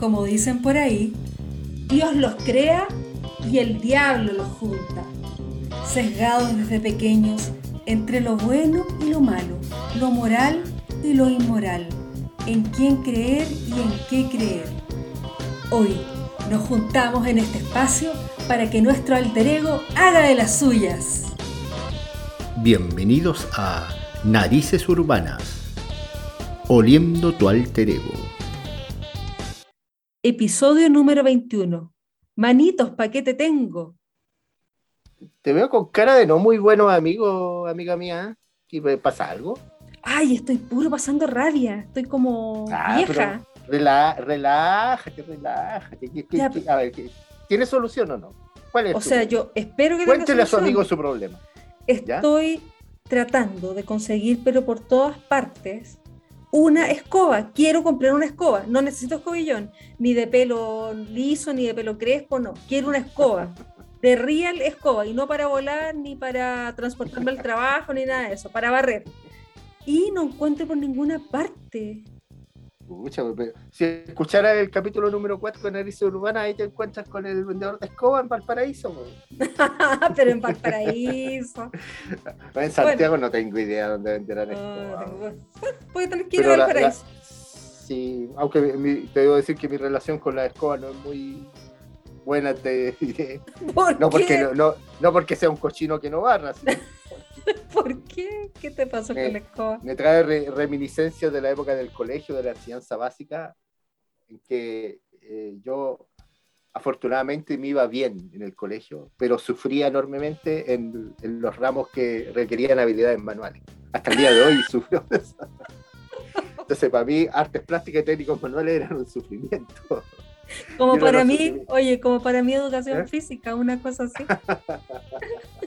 como dicen por ahí, Dios los crea y el diablo los junta. Sesgados desde pequeños entre lo bueno y lo malo, lo moral y lo inmoral, en quién creer y en qué creer. Hoy nos juntamos en este espacio para que nuestro alter ego haga de las suyas. Bienvenidos a Narices Urbanas, oliendo tu alter ego. Episodio número 21. Manitos, ¿pa' qué te tengo? Te veo con cara de no muy buenos amigos, amiga mía. ¿Y pasa algo? Ay, estoy puro pasando rabia. Estoy como Ah, vieja. rela- relájate, relájate. ¿Qué- qué- qué- a ver, ¿qué- ¿tiene solución o no? ¿Cuál es O sea, yo espero que tenga Cuéntele a su amigo su problema. ¿ya? Estoy tratando de conseguir, pero por todas partes, una escoba. Quiero comprar una escoba. No necesito escobillón, ni de pelo liso, ni de pelo crespo, no. Quiero una escoba. De real escoba. Y no para volar, ni para transportarme al trabajo, ni nada de eso. Para barrer. Y no encuentro por ninguna parte. Pucha, pero si escucharas el capítulo número 4 de Narices Urbanas, ahí te encuentras con el vendedor de escoba en Valparaíso. po. pero en Valparaíso. En Santiago no tengo idea dónde venderán No, escoba. tengo- bueno, voy a tener que ir a Valparaíso. la- sí, aunque mi- te debo decir que mi relación con la escoba no es muy buena, te diré. ¿Por No porque, no, no, no porque sea un cochino que no barra, sino ¿Por qué? ¿Qué te pasó Eh, con la escoba? me trae re- reminiscencias de la época del colegio, de la enseñanza básica, en que eh, yo afortunadamente me iba bien en el colegio, pero sufría enormemente en, en los ramos que requerían habilidades manuales. Hasta el día de hoy sufro. Entonces, para mí, artes plásticas y técnicos manuales eran un sufrimiento. Como para mí, oye, como para mí educación ¿Eh? física, una cosa así.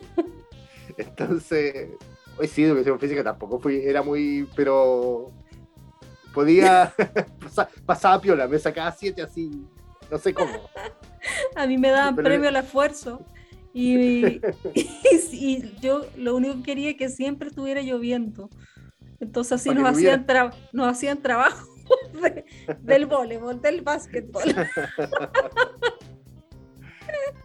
Entonces, hoy sí, educación física tampoco fui, era muy, pero podía, pasa- pasaba piola, me sacaba siete así, no sé cómo. A mí me daban Pero- premio al esfuerzo. Y, y, y yo lo único que quería es que siempre estuviera lloviendo. Entonces así nos hacían, nos hacían trabajo de- del voleibol, del básquetbol.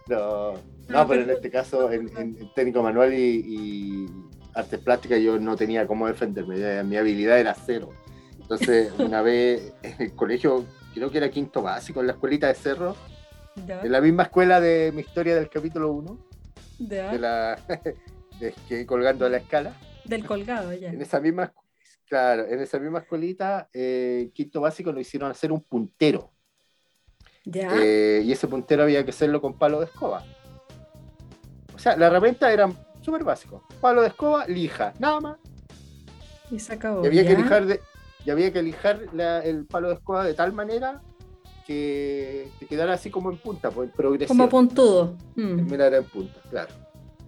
No, No, pero en este caso, en, técnico manual y, y artes plásticas, yo no tenía cómo defenderme, mi habilidad era cero. Entonces, una vez en el colegio, creo que era quinto básico, en la escuelita de Cerro, Ya, en la misma escuela de mi historia del capítulo 1, ya, de la de que colgando de la escala. Del colgado, ya. En esa misma, claro, en esa misma escuelita, eh, quinto básico nos hicieron hacer un puntero. Ya, Eh, y ese puntero había que hacerlo con palo de escoba. O sea, la herramienta era súper básico. Palo de escoba, lija, nada más. y se acabó. Y había que lijar, de, y había que lijar la- el palo de escoba de tal manera que, que quedara así como en punta, pues, en progresión. Como puntudo. Mm. Terminar en punta, claro.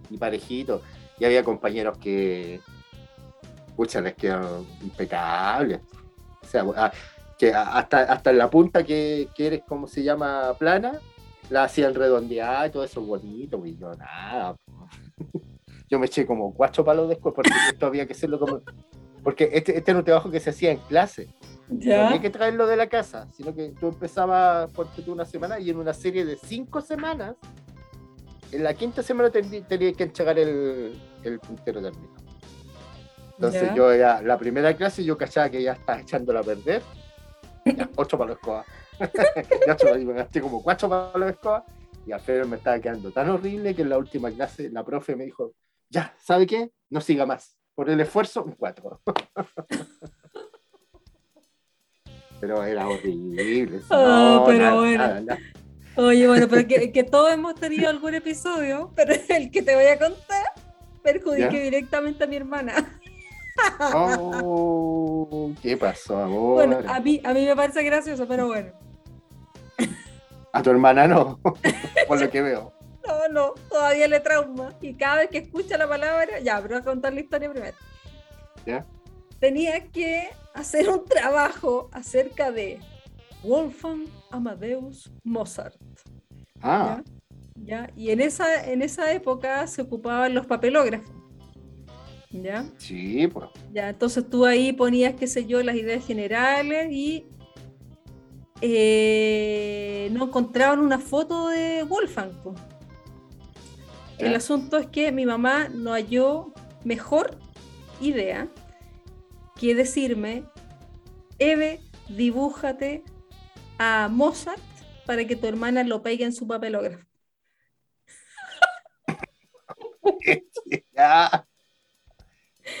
Y parejito. Y había compañeros que, pucha, les quedaron impecables. O sea, a- que hasta, hasta en la punta que, que eres, como se llama, plana, la hacían redondeada y todo eso bonito. Y yo, nada. po. Yo me eché como cuatro palos después porque esto había que hacerlo como... Porque este, este era un trabajo que se hacía en clase. No Ya. había que traerlo de la casa, sino que tú empezabas por una semana y en una serie de cinco semanas, en la quinta semana ten- tenías que entregar el, el puntero terminado. Entonces Ya. yo ya, la primera clase yo cachaba que ya estaba echándola a perder. Ya, ocho palos de y me gasté como cuatro palos de escoba y Alfredo me estaba quedando tan horrible que en la última clase la profe me dijo, ya, ¿sabe qué? No siga más. Por el esfuerzo, un cuatro. Pero era horrible. Ah, pero nada, bueno. nada, nada. Oye, bueno, pero que, que todos hemos tenido algún episodio, pero el que te voy a contar perjudique ¿Ya? directamente a mi hermana. Oh, ¿Qué pasó, amor? Bueno, a mí, a mí me parece gracioso, pero bueno. A tu hermana no, por lo que veo. No, no, todavía le trauma. Y cada vez que escucha la palabra, ya, pero voy a contar la historia primero. ¿Ya? Tenía que hacer un trabajo acerca de Wolfgang Amadeus Mozart. Ah, ¿ya? ¿ya? Y en esa, en esa época se ocupaban los papelógrafos. ¿Ya? sí, pues. Ya, entonces tú ahí ponías, qué sé yo, las ideas generales y eh, no encontraban una foto de Wolfgang. po. El asunto es que mi mamá no halló mejor idea que decirme, Eve, dibújate a Mozart para que tu hermana lo pegue en su papelógrafo. Ya.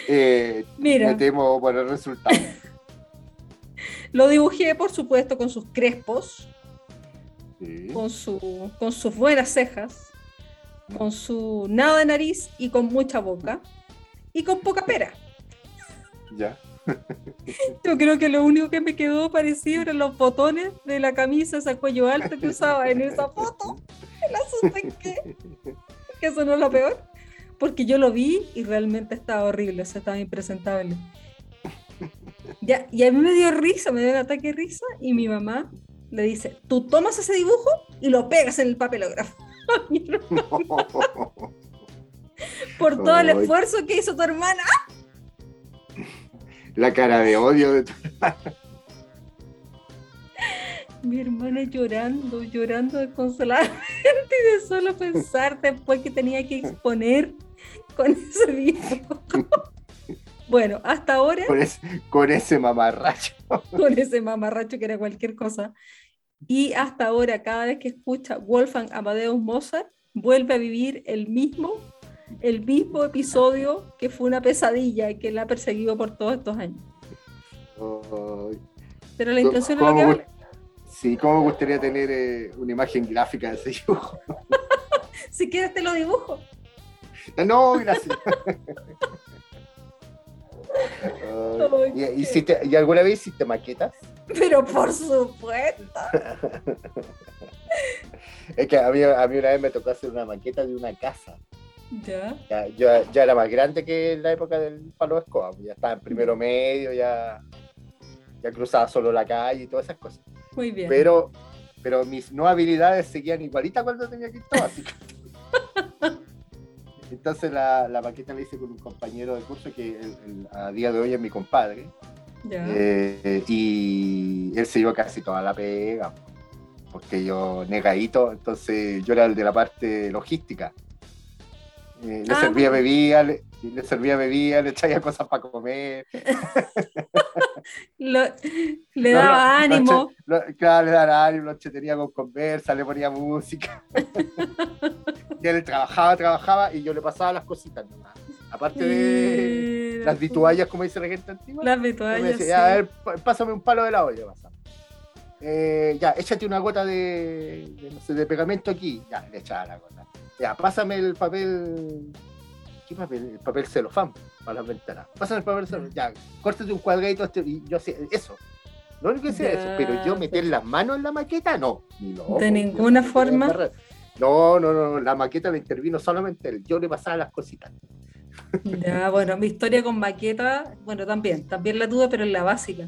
Eh, Mira. Me temo por el resultado. Lo dibujé, por supuesto, con sus crespos, Sí. con, su, con sus buenas cejas, con su nada de nariz y con mucha boca y con poca pera. Ya. Yo creo que lo único que me quedó parecido eran los botones de la camisa esa cuello alto que usaba en esa foto. El asunto es que, que eso no es lo peor, porque yo lo vi y realmente estaba horrible, o sea, estaba impresentable. Ya, y a mí me dio risa, me dio un ataque de risa y mi mamá le dice, tú tomas ese dibujo y lo pegas en el papelógrafo. Por todo el esfuerzo que hizo tu hermana. La cara de odio de tu- Mi hermana llorando, llorando desconsoladamente y de solo pensar después que tenía que exponer con ese dibujo. Bueno, hasta ahora, con, ese, con ese mamarracho. con ese mamarracho que era cualquier cosa, y hasta ahora, cada vez que escucha Wolfgang Amadeus Mozart, vuelve a vivir el mismo, el mismo episodio que fue una pesadilla que la ha perseguido por todos estos años. Pero la intención es lo ¿Cómo que vale. Sí, ¿cómo me gustaría tener eh, una imagen gráfica de ese dibujo? Si quieres te lo dibujo. No, gracias. Ay, ¿Y, qué- hiciste- ¿Y alguna vez hiciste maquetas? Pero por supuesto. Es que a mí, a mí una vez me tocó hacer una maqueta de una casa. Ya. Ya, yo ya era más grande que en la época del palo de escoba. Ya estaba en primero medio, ya, ya cruzaba solo la calle y todas esas cosas. Muy bien. Pero, pero mis no habilidades seguían igualitas cuando tenía que ir básico. Entonces la, la maqueta la hice con un compañero de curso que el- el- a día de hoy es mi compadre. Eh, y él se llevó casi toda la pega, porque yo negadito, entonces yo era el de la parte logística. Eh, le Ah, servía bebida, le, le servía bebida, le traía cosas para comer. Lo- le daba no, ánimo. Lo, claro, le daba ánimo, lo tenía con conversa, le ponía música. y él trabajaba, trabajaba y yo le pasaba las cositas nomás. Aparte de las vituallas, como dice la gente antigua. Las vituallas, sí. "Ya, a ver, pásame un palo de la olla, pasa. Eh, ya, échate una gota de, de, no sé, de pegamento aquí. Ya, le echaba la gota. Ya, pásame el papel. ¿Qué papel? El papel celofán para las ventanas. Pásame el papel celofán. Ya, córtate un cuadradito. este- y yo hacía eso. Lo único que hacía eso. Pero yo meter las manos en la maqueta, no. Ni loco, De ninguna forma. No, no, no, la maqueta la intervino solamente él. Yo le pasaba las cositas. Ya, bueno, mi historia con maqueta, bueno, también, también la tuve, pero en la básica.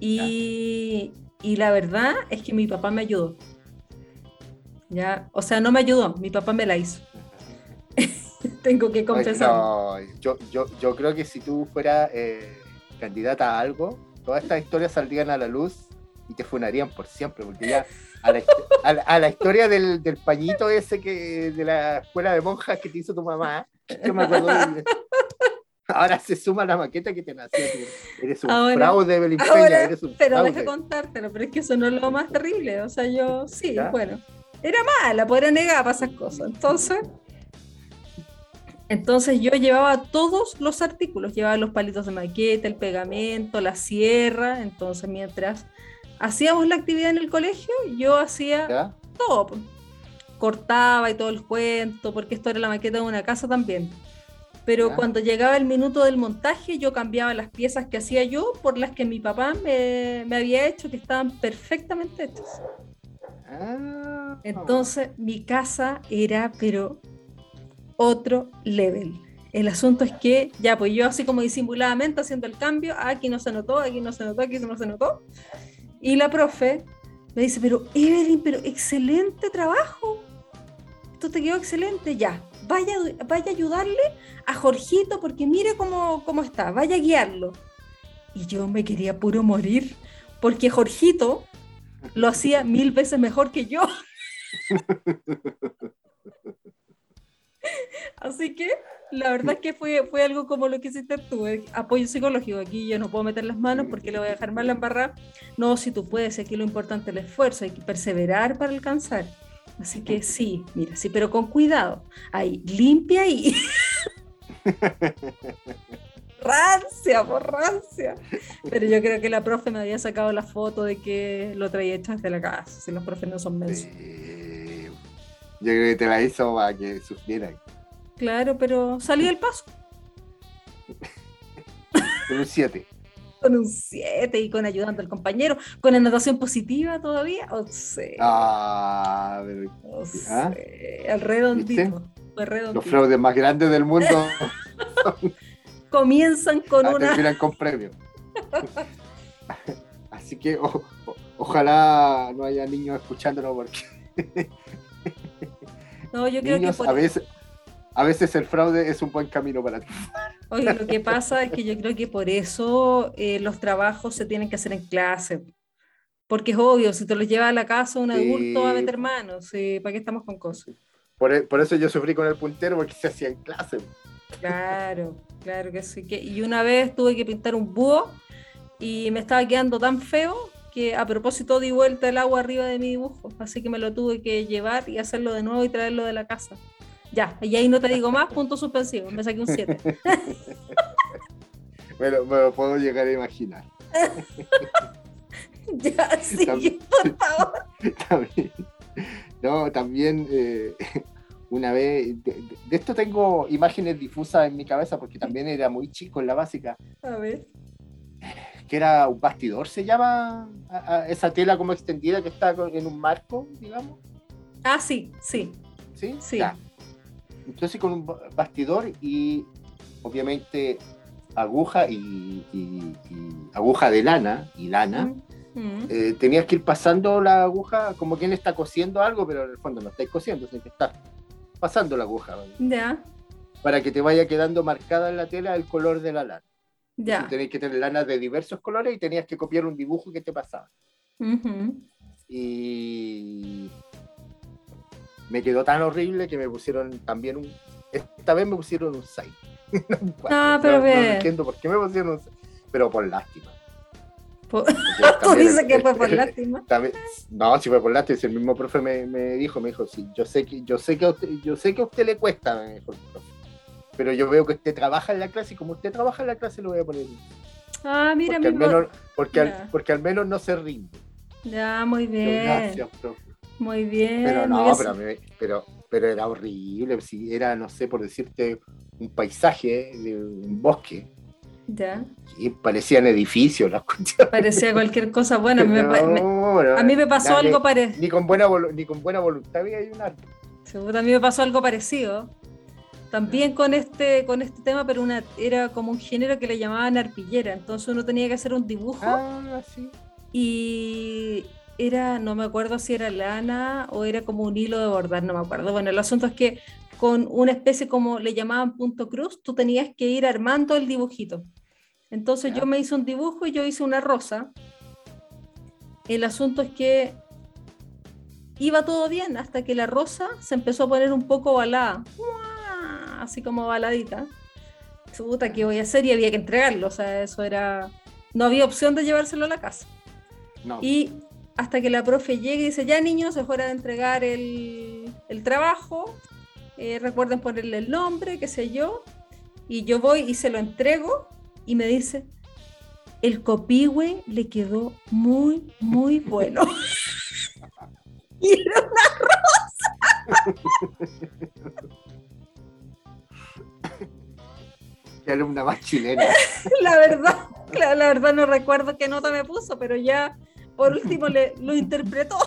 Y, y la verdad es que mi papá me ayudó. Ya, o sea, no me ayudó, mi papá me la hizo. Tengo que confesar. no, yo, yo, yo creo que si tú fueras eh, candidata a algo, todas estas historias saldrían a la luz y te funarían por siempre, porque ya a la, histo- a la- a la historia del, del pañito ese que de la escuela de monjas que te hizo tu mamá, yo me acuerdo de- Ahora se suma la maqueta que te nació. Eres un Ahora- fraude, Belín Peña, Ahora, eres un pero fraude. deja contártelo, pero es que eso no es lo más terrible. O sea, yo sí, ¿Ya? bueno, era mala, pues era negada para esas cosas. Entonces, entonces yo llevaba todos los artículos, llevaba los palitos de maqueta, el pegamento, la sierra. Entonces, mientras hacíamos la actividad en el colegio, yo hacía ¿Ya? todo. Cortaba y todo el cuento, porque esto era la maqueta de una casa también. Pero Ya. cuando llegaba el minuto del montaje, yo cambiaba las piezas que hacía yo por las que mi papá me, me había hecho, que estaban perfectamente hechas. Ah, Entonces, mi casa era, pero otro level. El asunto es que, ya, pues yo así como disimuladamente haciendo el cambio, ah, aquí no se notó, aquí no se notó, aquí no se notó. Y la profe me dice, pero Evelyn, pero excelente trabajo. Esto te quedó excelente, ya. Vaya, vaya a ayudarle a Jorgito porque mire cómo, cómo está, vaya a guiarlo. Y yo me quería puro morir, porque Jorgito lo hacía mil veces mejor que yo. Así que la verdad es que fue, fue algo como lo que hiciste tú, eh, apoyo psicológico. Aquí yo no puedo meter las manos porque le voy a dejar mal la embarrada. No, si tú puedes, aquí lo importante es el esfuerzo, hay que perseverar para alcanzar. Así que sí, mira, sí, pero con cuidado. Ahí, limpia ahí. rancia, por rancia. Pero yo creo que la profe me había sacado la foto de que lo traía hecho desde la casa, si los profes no son mensos. Sí. Yo creo que te la hizo para que sufrieran. Claro, pero salí del paso. Con un 7. Con un 7 y con ayudando al compañero, con anotación positiva todavía. O sea, Ah, pero- o ¿ah? sea, el redondito. los redondito. fraudes más grandes del mundo Comienzan con ah, una. terminan con premio. Así que o- o- ojalá no haya niños escuchándolo porque No, yo creo niños que a por... veces a veces el fraude es un buen camino para ti. Oye, lo que pasa es que yo creo que por eso eh, los trabajos se tienen que hacer en clase. Porque es obvio, si te los lleva a la casa un adulto va a meter manos. sí, ¿Para qué estamos con cosas? Por, e- por eso yo sufrí con el puntero porque se hacía en clase. Claro, claro que sí. Que, y una vez tuve que pintar un búho y me estaba quedando tan feo que a propósito di vuelta el agua arriba de mi dibujo. Así que me lo tuve que llevar y hacerlo de nuevo y traerlo de la casa. Ya, y ahí no te digo más, punto suspensivo. Me saqué un 7. Me lo, me lo puedo llegar a imaginar. ya, sí, También- por favor. También- no, también eh, una vez, de, esto tengo imágenes difusas en mi cabeza porque también era muy chico en la básica, A ver. que era un bastidor, se llama a- a esa tela como extendida que está en un marco, digamos. Ah, sí, sí. ¿Sí? Sí. Ya. Entonces con un ba- bastidor y obviamente aguja y, y- y aguja de lana y lana. Mm, mm. eh, tenías que ir pasando la aguja como quien está cosiendo algo, pero en el fondo no estáis cosiendo, sino que estás pasando la aguja Ya, para que te vaya quedando marcada en la tela el color de la lana. ya. Tenías que tener lana de diversos colores y tenías que copiar un dibujo que te pasaba. Ujú. Y me quedó tan horrible que me pusieron también un... Esta vez me pusieron un 6. Ah, pero no, bien. entiendo por qué me pusieron un 6, pero por lástima. Tú dices el- que fue por lástima. También- no, si fue por lástima, si el mismo profe me, me dijo, me dijo, sí, yo sé que, yo sé que a usted, yo sé que a usted le cuesta, me dijo el profe. Pero yo veo que usted trabaja en la clase y como usted trabaja en la clase lo voy a poner. Ah, mira, Porque al mismo- menos, porque, al, porque al menos no se rinde. Ya, muy Yo, bien. Gracias, profe. Muy bien. Pero no, pero, me- pero, pero era horrible. Si era, no sé, por decirte, un paisaje de un bosque. Ya, Y parecían edificios las cuestiones. parecía cualquier cosa. Bueno, a mí me, me- No, no, a mí me pasó dale, algo parecido. Ni con buena, ni con buena voluntad había un árbol. A mí me pasó algo parecido. También con este, con este tema, pero una, era como un género que le llamaban arpillera. Entonces uno tenía que hacer un dibujo Ah, sí. y era, no me acuerdo si era lana o era como un hilo de bordar, no me acuerdo. Bueno, el asunto es que con una especie como le llamaban punto cruz, tú tenías que ir armando el dibujito. Entonces yo me hice un dibujo y yo hice una rosa. El asunto es que iba todo bien hasta que la rosa se empezó a poner un poco balada, ¡Mua! así como baladita. Puta, ¿qué voy a hacer? Y había que entregarlo, o sea, eso era... No había opción de llevárselo a la casa. No. Y hasta que la profe llegue y dice, ya niños, es hora de entregar el, el trabajo, eh, recuerden ponerle el nombre, qué sé yo, y yo voy y se lo entrego y me dice, el copihue le quedó muy, muy bueno. y era Qué alumna más chilena. la verdad, la, la verdad no recuerdo qué nota me puso, pero ya por último le, lo interpretó.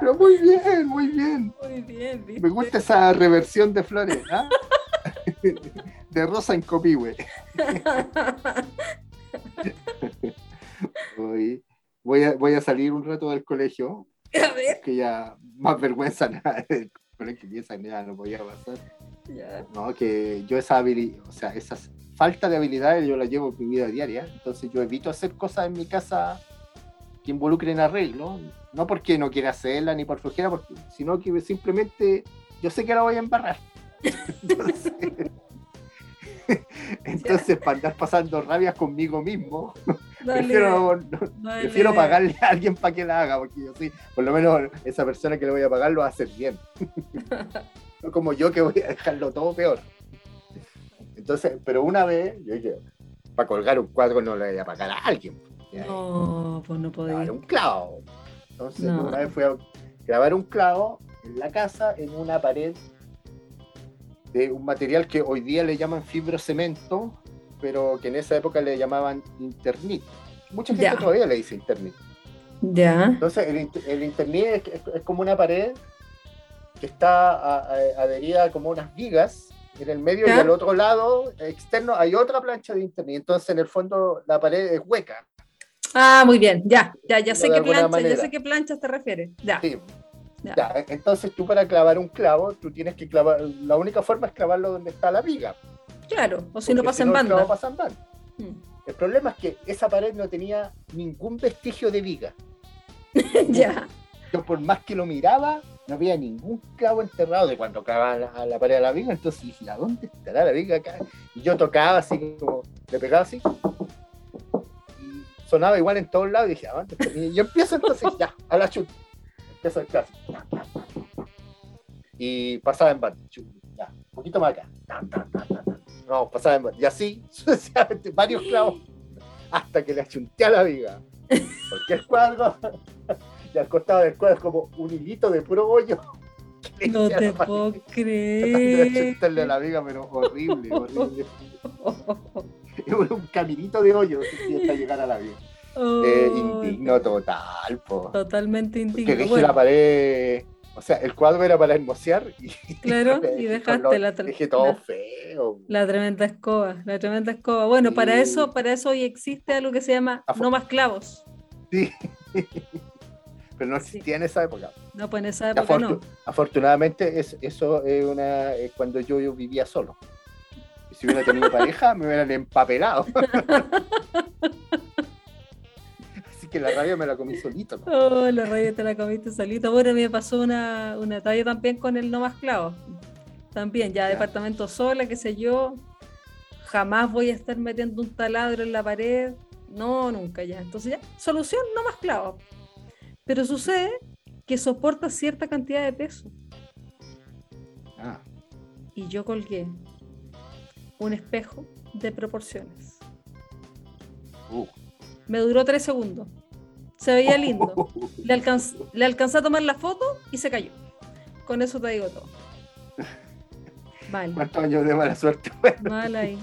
Pero muy bien, muy bien. Muy bien, ¿viste? Me gusta esa reversión de flores. ¿ah? De rosa en copihue. Voy, voy, a, voy a salir un rato del colegio, A ver. que ya más vergüenza nada del colegio, esa ya no podía pasar. Ya. No, que yo esa habili- o sea, esas falta de habilidades yo la llevo en mi vida diaria, entonces yo evito hacer cosas en mi casa que involucren arreglo, no porque no quiera hacerla ni por flojera, porque, sino que simplemente yo sé que la voy a embarrar. Entonces, entonces para andar pasando rabias conmigo mismo, prefiero, prefiero pagarle a alguien para que la haga, porque yo sí, por lo menos esa persona que le voy a pagar lo va a hacer bien. no como yo que voy a dejarlo todo peor. Entonces, pero una vez, yo dije, para colgar un cuadro no le voy a pagar a alguien. No, pues no podía. un clavo. Entonces, una vez fui a grabar un clavo en la casa, en una pared de un material que hoy día le llaman fibrocemento, pero que en esa época le llamaban internit. Mucha gente todavía le dice internit. Ya. Entonces, el, el internit es, como una pared que está adherida como unas vigas en el medio y al otro lado externo hay otra plancha de internet. Entonces, en el fondo, la pared es hueca. Ah, muy bien, ya, ya, ya sé qué plancha, ya sé qué planchas te refieres. Ya. Ya. Entonces tú para clavar un clavo, tú tienes que clavar, la única forma es clavarlo donde está la viga. Claro, o si no pasa en banda. Pasa en banda. Hmm. El problema es que esa pared no tenía ningún vestigio de viga. ya. Yo por más que lo miraba, no había ningún clavo enterrado de cuando clavaba la, la pared de la viga. Entonces dije, ¿a dónde estará la viga acá? Y yo tocaba así como, le pegaba así, sonaba igual en todos lados y dije, ah, y yo empiezo entonces ya, a la chut. Empiezo el clásico. Y pasaba en banda, ya, un poquito más acá. No, pasaba en banda. Y así, sucesivamente, varios clavos, hasta que le achunté a la viga. Porque el cuadro, y al costado del cuadro es como un hilito de puro bollo. No te puedo creer. De la viga, pero horrible, horrible. un caminito de hoyo hasta llegar a la vida. Eh, oh, indigno total, po. Totalmente indigno. Que dejé la pared. O sea, el cuadro era para hermosear y, claro, y dejaste la dejé todo feo. La tremenda escoba, la tremenda escoba. Bueno, para eso, para eso hoy existe algo que se llama no más clavos. Sí. Pero no existía en esa época. No, pues en esa época no. Afortunadamente, es, eso es una cuando yo, yo vivía solo si hubiera tenido pareja, me hubieran empapelado. Así que la rabia me la comí solito. Oh, la rabia te la comiste solito. Bueno, me pasó una, una talla también con el no más clavo. También, ya, departamento sola, qué sé yo. Jamás voy a estar metiendo un taladro en la pared. No, nunca ya. Entonces ya, solución, no más clavo. Pero sucede que soporta cierta cantidad de peso. Ah. Y yo colgué un espejo de proporciones. Uh. Me duró tres segundos. Se veía lindo. Le, le alcancé a tomar la foto y se cayó. Con eso te digo todo. Vale. ¿Cuántos años de mala suerte?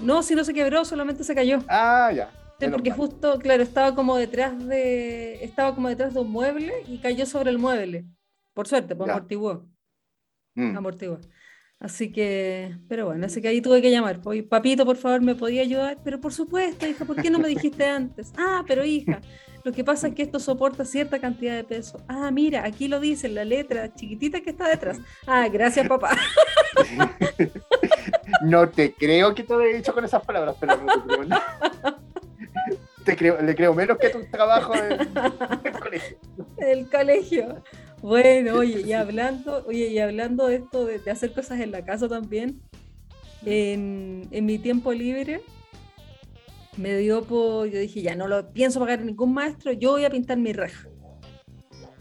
No, si no se quebró, solamente se cayó. Ah, ya. Porque justo, claro, estaba como detrás de. Estaba como detrás de un mueble y cayó sobre el mueble. Por suerte, pues amortiguó. Mm. Amortiguó. Así que, pero bueno, así que ahí tuve que llamar. Papito, por favor, ¿me podía ayudar? Pero por supuesto, hija, ¿por qué no me dijiste antes? Ah, pero hija, lo que pasa es que esto soporta cierta cantidad de peso. Ah, mira, aquí lo dice la letra chiquitita que está detrás. Ah, gracias, papá. No te creo que te lo haya dicho con esas palabras, pero no te creo nada. Te creo, le creo menos que tu trabajo en el colegio. El colegio. Bueno, oye, y hablando, oye, y hablando de esto de, hacer cosas en la casa también, en, mi tiempo libre me dio por, yo dije, ya no lo pienso pagar a ningún maestro, yo voy a pintar mi reja.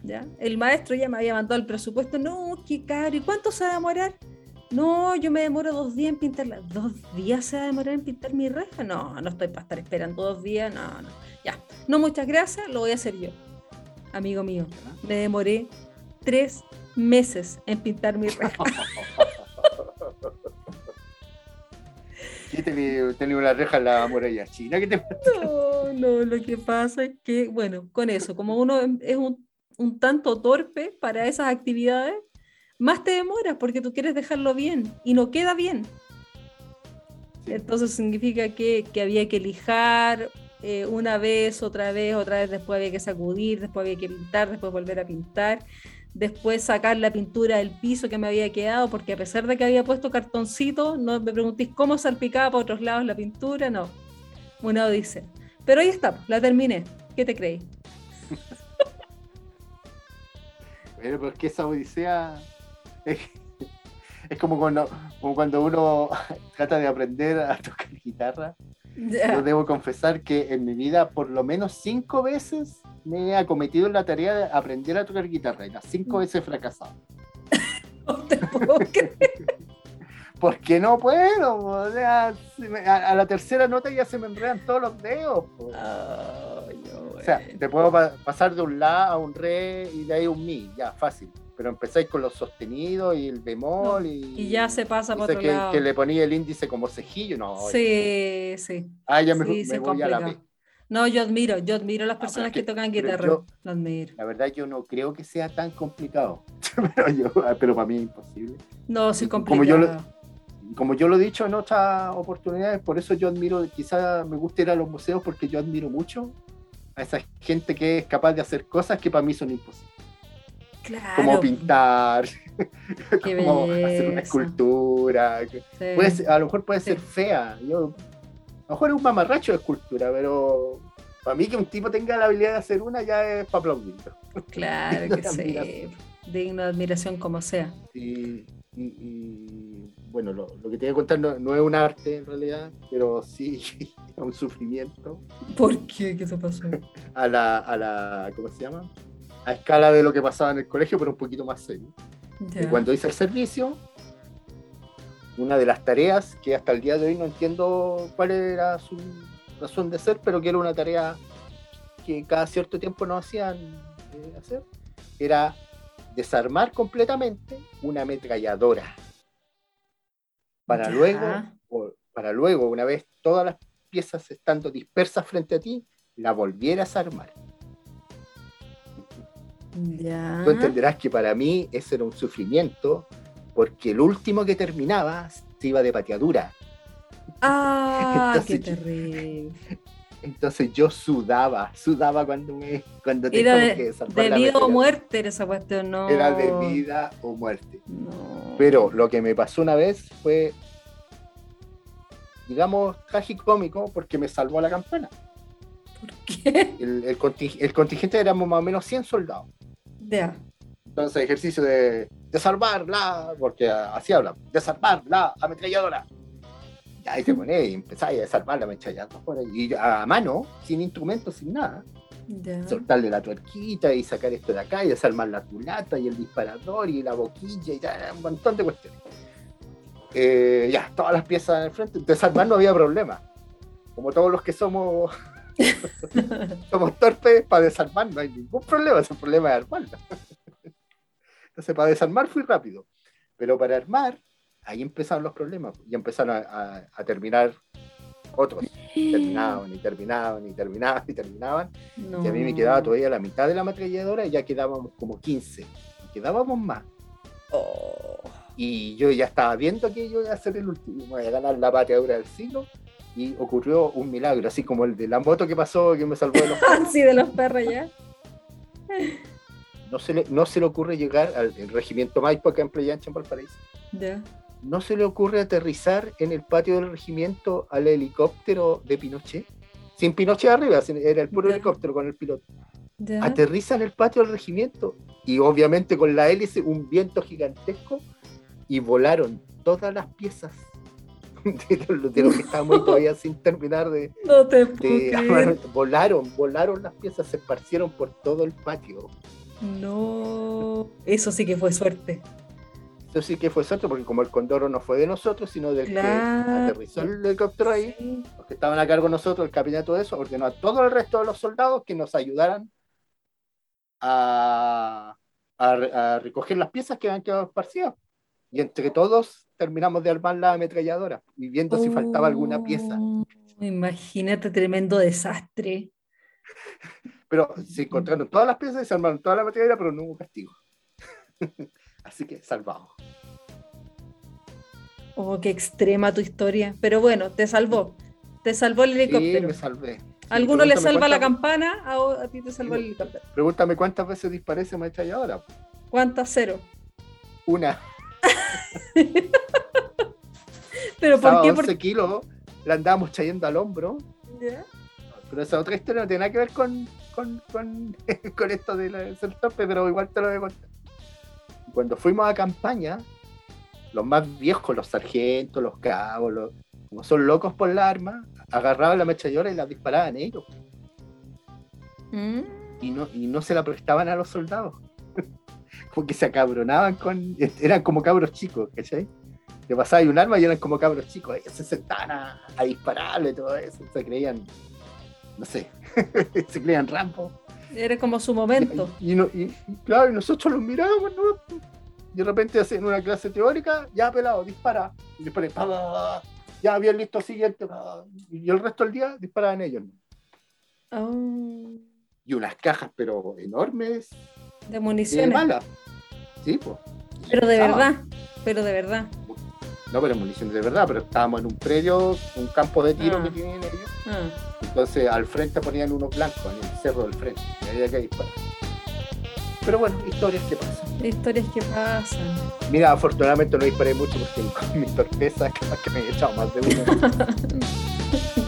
¿Ya? El maestro ya me había mandado el presupuesto, no, qué caro, ¿y cuánto se va a demorar? No, yo me demoro dos días en pintarla. ¿Dos días se va a demorar en pintar mi reja? No, no estoy para estar esperando dos días, no, no. Ya, no, muchas gracias, lo voy a hacer yo. Amigo mío, me demoré tres meses en pintar mi reja. ¿Qué tenía, una reja en la muralla china? ¿Qué te no, no, lo que pasa es que, bueno, con eso, como uno es un, un tanto torpe para esas actividades, más te demoras porque tú quieres dejarlo bien y no queda bien. Entonces significa que, que, había que lijar eh, una vez, otra vez, otra vez, después había que sacudir, después había que pintar, después volver a pintar. después sacar la pintura del piso que me había quedado, porque a pesar de que había puesto cartoncito, no me preguntéis cómo salpicaba por otros lados la pintura, no. Una odisea. Pero ahí está, la terminé. ¿Qué te creí? Pero, es que esa odisea es, como, cuando, como cuando uno trata de aprender a tocar guitarra. Yo debo confesar que en mi vida por lo menos cinco veces me he acometido en la tarea de aprender a tocar guitarra y las cinco mm. veces he fracasado. no te puedo creer. Porque no puedo, o sea, a, la tercera nota ya se me enredan todos los dedos. o sea, te puedo pasar de un la a un re y de ahí un mi, ya, fácil. Pero empezáis con los sostenidos y el bemol y, y ya se pasa por otro que, lado. que le ponía el índice como cejillo, no. Sí, sí. Ah, ya me, me voy a la vez. No, yo admiro, yo admiro a las personas que, tocan guitarra. Yo, lo admiro. La verdad yo no creo que sea tan complicado. pero, yo, pero para mí es imposible. No, sí complicado. Como yo, lo, como yo lo he dicho en otras oportunidades, por eso yo admiro, quizá me gusta ir a los museos porque yo admiro mucho a esa gente que es capaz de hacer cosas que para mí son imposibles. Claro. Como pintar, como hacer una escultura. a lo mejor puede ser fea. Yo a lo mejor es un mamarracho de escultura, pero para mí que un tipo tenga la habilidad de hacer una ya es para aplaudirlo. Claro que sí. Digno de admiración como sea. Y, bueno, lo, que te voy a contar no, es un arte en realidad, pero sí es un sufrimiento. ¿Por qué? ¿Qué se pasó? A la, a la, ¿cómo se llama? A escala de lo que pasaba en el colegio, pero un poquito más serio. Y cuando hice el servicio, una de las tareas que hasta el día de hoy no entiendo cuál era su razón de ser, pero que era una tarea que cada cierto tiempo nos hacían eh, hacer, era desarmar completamente una ametralladora. Para luego, para luego, una vez todas las piezas estando dispersas frente a ti, la volvieras a armar. Ya. Tú entenderás que para mí ese era un sufrimiento porque el último que terminaba se iba de pateadura. ¡Ah, qué terrible! Entonces yo sudaba, sudaba cuando me cuando era de, de vida o muerte esa cuestión, no. Era de vida o muerte. Pero lo que me pasó una vez fue, digamos, tragicómico porque me salvó la campana. ¿Por qué? El, el, el contingente éramos más o menos 100 soldados. Ya. Entonces, ejercicio de desarmarla, porque así habla, desarmarla, ametralladora. Y ahí te pones y empezáis a desarmar la ametralladora. Y a mano, sin instrumentos, sin nada. Soltarle la tuerquita y sacar esto de acá y desarmar la culata y el disparador y la boquilla y ya, un montón de cuestiones. Eh, ya, todas las piezas en el frente. Desarmar no había problema. Como todos los que somos somos torpes para desarmar, no hay ningún problema. Ese problema es armarla. Entonces, para desarmar fui rápido, pero para armar, ahí empezaron los problemas y empezaron a, terminar otros. Terminaban y terminaban y terminaban y terminaban. Y a mí me quedaba todavía la mitad de la ametralladora y ya quedábamos como 15. quedábamos más. Oh. Y yo ya estaba viendo que yo iba a ser el último, voy a ganar la pateadora del siglo. Y ocurrió un milagro, así como el de la moto que pasó, que me salvó de los sí, de los perros ya no se le, no se le ocurre llegar al regimiento Maipo acá en Playa Ancha, en Valparaíso. No se le ocurre aterrizar en el patio del regimiento al helicóptero de Pinochet. Sin Pinochet arriba, era el puro helicóptero con el piloto. Aterriza en el patio del regimiento y obviamente con la hélice un viento gigantesco y volaron todas las piezas de lo, que estábamos todavía sin terminar de, no te volaron, volaron las piezas, se esparcieron por todo el patio. No, eso sí que fue suerte. Eso sí que fue suerte, porque como el Condoro no fue de nosotros, sino del que aterrizó el helicóptero ahí, los que estaban a cargo de nosotros, el capitán todo eso, ordenó a todo el resto de los soldados que nos ayudaran a, a, recoger las piezas que habían quedado esparcidas. Y entre todos terminamos de armar la ametralladora, y viendo si faltaba alguna pieza. Oh, imagínate, tremendo desastre. Pero se encontraron todas las piezas y se armaron toda la materia, pero no hubo castigo. Así que salvado. Oh, qué extrema tu historia. Pero bueno, te salvó. Te salvó el helicóptero. Sí, me salvé. ¿A alguno le salva la campana, a, ti te salvó el helicóptero. Pregúntame cuántas veces disparé esa ahora. ¿Cuántas cero? Una. ¿Pero por qué? 11 Por... kilos, la andábamos trayendo al hombro. ¿Ya? Pero esa otra historia no tiene nada que ver con, con, con, con esto de la- ser torpe, pero igual te lo voy a contar. Cuando fuimos a campaña, los más viejos, los sargentos, los cabos, los- como son locos por la arma, agarraban la metrallora y la disparaban ellos. Mm. Y no, y no se la prestaban a los soldados. Porque se acabronaban con. Eran como cabros chicos, ¿cachai? Le pasaba un arma y eran como cabros chicos. Ellos se sentaban a, a dispararle y todo eso. Se creían. No sé. se creían Rambo. Era como su momento. Y, y no- y- y claro, nosotros los mirábamos, ¿no? Y de repente hacen una clase teórica, ya pelado, dispara. Y disparé, pa, pa, pa, ya bien listo, siguiente. Y el resto del día disparaban ellos. ¿no? Oh, Y unas cajas, pero enormes, de de municiones. balas. Sí, pues. Pero de Estaba- verdad. Pero de verdad. No, pero municiones de verdad, pero estábamos en un predio, un campo de tiro Ah. que tienen ellos. Ah. Entonces al frente ponían unos blancos en el cerro del frente. Y había que disparar. Pero bueno, historias que pasan. Historias que pasan. Mira, afortunadamente no disparé mucho porque con mi torpeza capaz que me he echado más de uno.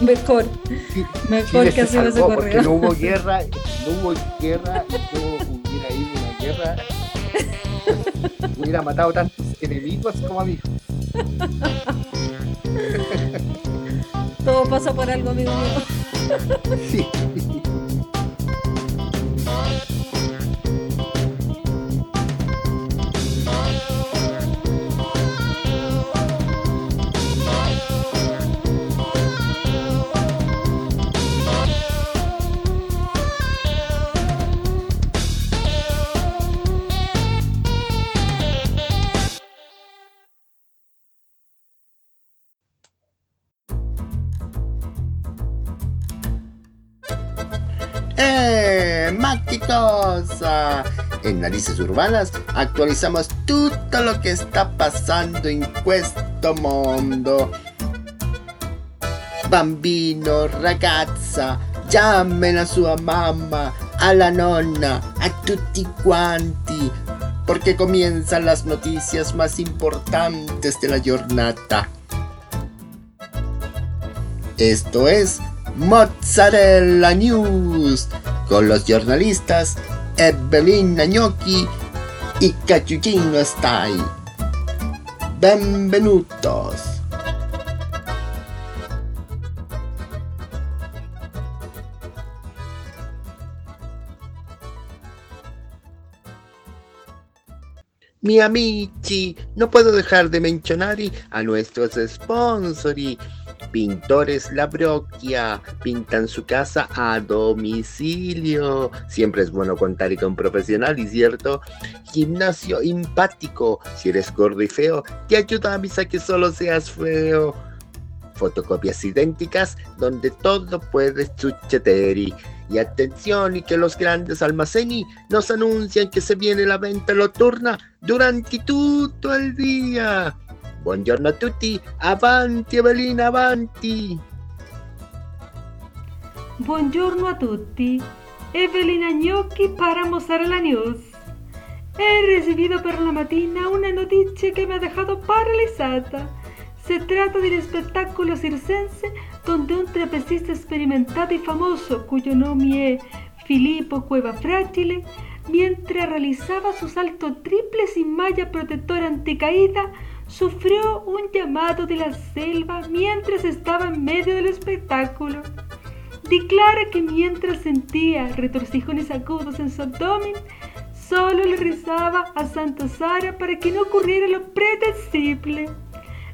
Mejor. Sí, Mejor Chile que se así salvó porque corrido. no hubo guerra, no hubo guerra, no una guerra. hubiera matado tantos enemigos como amigos. Todo pasa por algo, amigo mío. Sí. En Narices Urbanas actualizamos todo lo que está pasando en questo mondo. Bambino, ragazza, llamen a sua mamma, a la nonna, a tutti quanti, porque comienzan las noticias más importantes de la giornata. Esto es Mozzarella News con los jornalistas Evelina Gnocchi y Cachuchino Style. Benvenutos. Mi amici, no puedo dejar de mencionar a nuestros sponsori. Pintores La Brocchia pintan su casa a domicilio. Siempre es bueno contar con profesionales, ¿cierto? Gimnasio empático. Si eres gordo y feo, te ayudamos a que solo seas feo. Fotocopias idénticas donde todo puede suceder. Y atención, y que los grandes almacenes nos anuncian que se viene la venta nocturna durante todo el día. Buongiorno a tutti, avanti Evelina, avanti. Buongiorno a tutti, Evelina Gnocchi para Mozzarella News. He recibido per la mattina una notizia che mi ha dejado paralizzata. Se trata del spettacolo circense donde un trapecista experimentado y famoso, cuyo nome è Filippo Cueva Fragile, mientras realizaba su salto triple sin malla protectora anticaída, sufrió un llamado de la selva mientras estaba en medio del espectáculo. Declara que mientras sentía retorcijones agudos en su abdomen, solo le rezaba a Santa Sara para que no ocurriera lo predecible.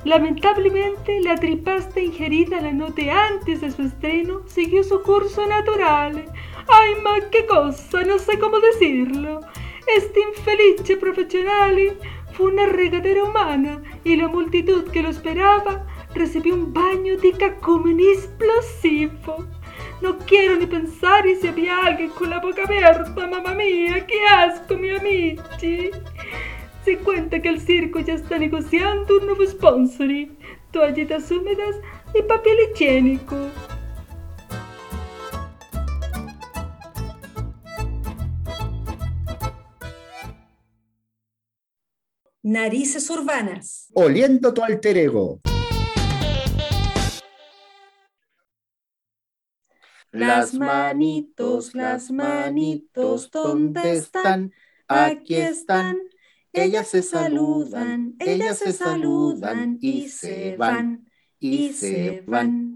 Lamentablemente, la tripasta ingerida la noche antes de su estreno siguió su curso natural. ¡Ay, ma qué cosa! No sé cómo decirlo. Este infelice profesional fue una regadera humana y la multitud que lo esperaba recibió un baño de cacumen explosivo. No quiero ni pensar y si había alguien con la boca abierta, mamá mía, qué asco, mi amici. Se cuenta que el circo ya está negociando un nuevo sponsoring, toallitas húmedas y papel higiénico. Narices urbanas. Oliendo tu alter ego. Las manitos, las manitos, ¿dónde están? Aquí están. Ellas se saludan, ellas se saludan y se van, y se van.